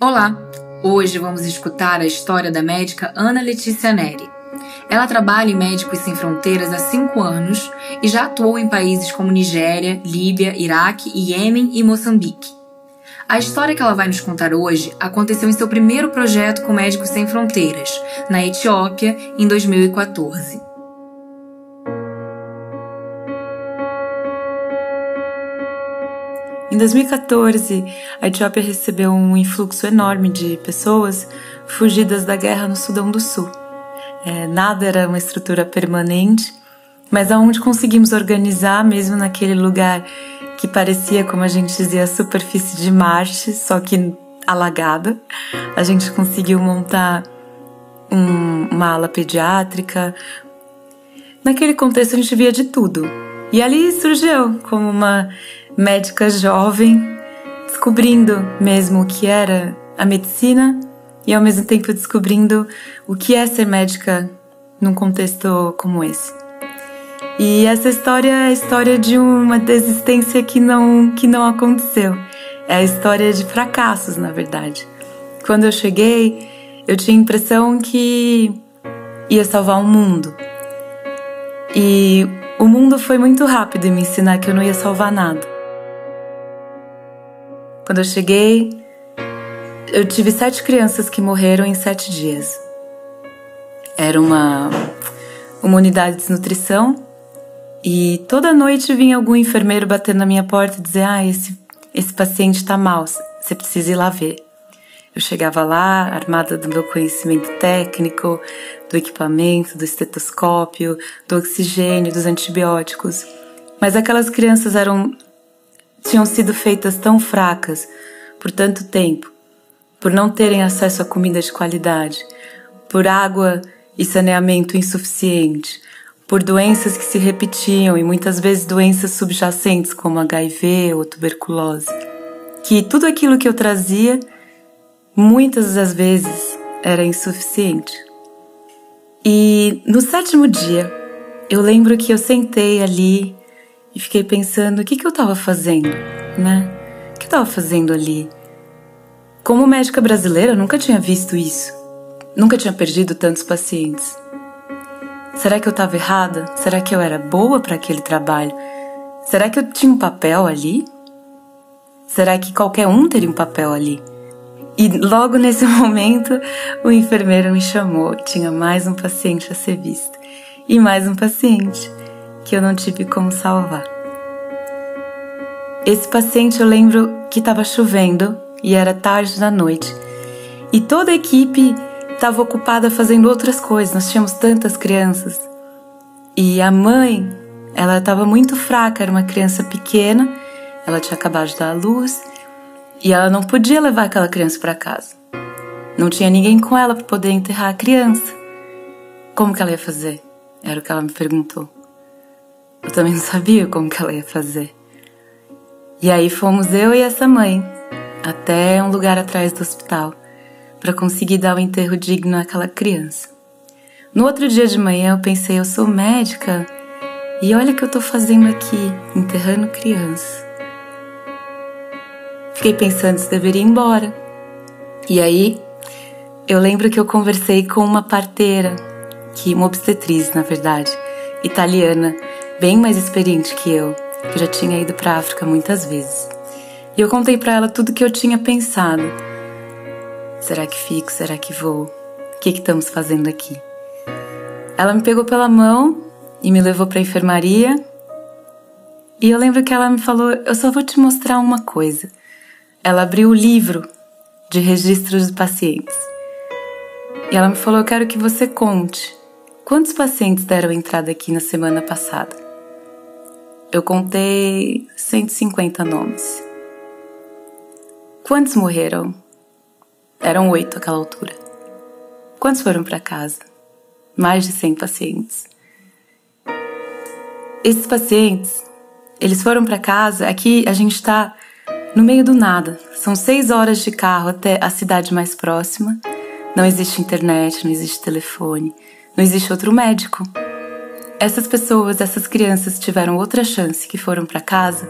Olá! Hoje vamos escutar a história da médica Ana Letícia Neri. Ela trabalha em Médicos Sem Fronteiras há cinco anos e já atuou em países como Nigéria, Líbia, Iraque, Iêmen e Moçambique. A história que ela vai nos contar hoje aconteceu em seu primeiro projeto com Médicos Sem Fronteiras, na Etiópia, em 2014. Em 2014, a Etiópia recebeu um influxo enorme de pessoas fugidas da guerra no Sudão do Sul. É, nada era uma estrutura permanente, mas aonde conseguimos organizar, mesmo naquele lugar que parecia, como a gente dizia, a superfície de Marte, só que alagada, a gente conseguiu montar um, uma ala pediátrica. Naquele contexto a gente via de tudo. E ali surgiu como uma médica jovem, descobrindo mesmo o que era a medicina e ao mesmo tempo descobrindo o que é ser médica num contexto como esse. E essa história é a história de uma desistência que não, que não aconteceu. É a história de fracassos, na verdade. Quando eu cheguei, eu tinha a impressão que ia salvar o mundo. E o mundo foi muito rápido em me ensinar que eu não ia salvar nada. Quando eu cheguei, eu tive sete crianças que morreram em sete dias. Era uma, uma unidade de desnutrição e toda noite vinha algum enfermeiro batendo na minha porta e dizer: Ah, esse, esse paciente está mal, você precisa ir lá ver. Eu chegava lá, armada do meu conhecimento técnico, do equipamento, do estetoscópio, do oxigênio, dos antibióticos. Mas aquelas crianças eram tinham sido feitas tão fracas por tanto tempo, por não terem acesso a comida de qualidade, por água e saneamento insuficiente, por doenças que se repetiam e muitas vezes doenças subjacentes como HIV ou tuberculose, que tudo aquilo que eu trazia muitas das vezes era insuficiente. E no sétimo dia, eu lembro que eu sentei ali e fiquei pensando o que, que eu estava fazendo, né? O que eu estava fazendo ali? Como médica brasileira, eu nunca tinha visto isso. Nunca tinha perdido tantos pacientes. Será que eu estava errada? Será que eu era boa para aquele trabalho? Será que eu tinha um papel ali? Será que qualquer um teria um papel ali? E logo nesse momento, o enfermeiro me chamou. Tinha mais um paciente a ser visto. E mais um paciente que eu não tive como salvar. Esse paciente eu lembro que estava chovendo e era tarde da noite. E toda a equipe estava ocupada fazendo outras coisas, nós tínhamos tantas crianças. E a mãe, ela estava muito fraca, era uma criança pequena, ela tinha acabado de dar a luz e ela não podia levar aquela criança para casa. Não tinha ninguém com ela para poder enterrar a criança. Como que ela ia fazer? Era o que ela me perguntou. Eu também não sabia como que ela ia fazer. E aí fomos eu e essa mãe até um lugar atrás do hospital para conseguir dar um enterro digno àquela criança. No outro dia de manhã eu pensei, eu sou médica e olha o que eu tô fazendo aqui, enterrando criança. Fiquei pensando se deveria ir embora. E aí eu lembro que eu conversei com uma parteira, que uma obstetriz, na verdade, italiana, bem mais experiente que eu, que já tinha ido para a África muitas vezes. E eu contei para ela tudo o que eu tinha pensado. Será que fico? Será que vou? O que, que estamos fazendo aqui? Ela me pegou pela mão e me levou para a enfermaria. E eu lembro que ela me falou: Eu só vou te mostrar uma coisa. Ela abriu o livro de registros de pacientes. E ela me falou: Eu quero que você conte quantos pacientes deram entrada aqui na semana passada. Eu contei 150 nomes. Quantos morreram? Eram oito àquela altura. Quantos foram para casa? Mais de 100 pacientes. Esses pacientes, eles foram para casa. Aqui a gente está no meio do nada. São seis horas de carro até a cidade mais próxima. Não existe internet, não existe telefone, não existe outro médico. Essas pessoas, essas crianças tiveram outra chance que foram para casa,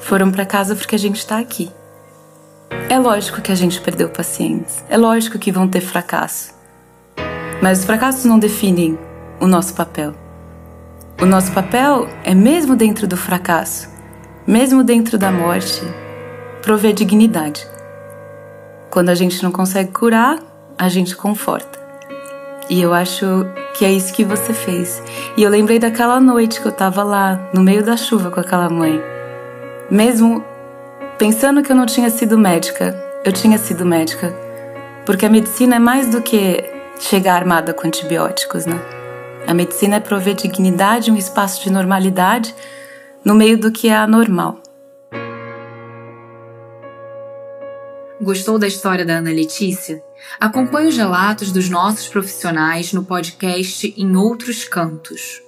foram para casa porque a gente está aqui. É lógico que a gente perdeu pacientes, é lógico que vão ter fracasso. Mas os fracassos não definem o nosso papel. O nosso papel é, mesmo dentro do fracasso, mesmo dentro da morte, prover dignidade. Quando a gente não consegue curar, a gente conforta. E eu acho que é isso que você fez. E eu lembrei daquela noite que eu tava lá, no meio da chuva com aquela mãe. Mesmo pensando que eu não tinha sido médica, eu tinha sido médica. Porque a medicina é mais do que chegar armada com antibióticos, né? A medicina é prover dignidade, um espaço de normalidade no meio do que é anormal. Gostou da história da Ana Letícia? Acompanhe os relatos dos nossos profissionais no podcast Em Outros Cantos.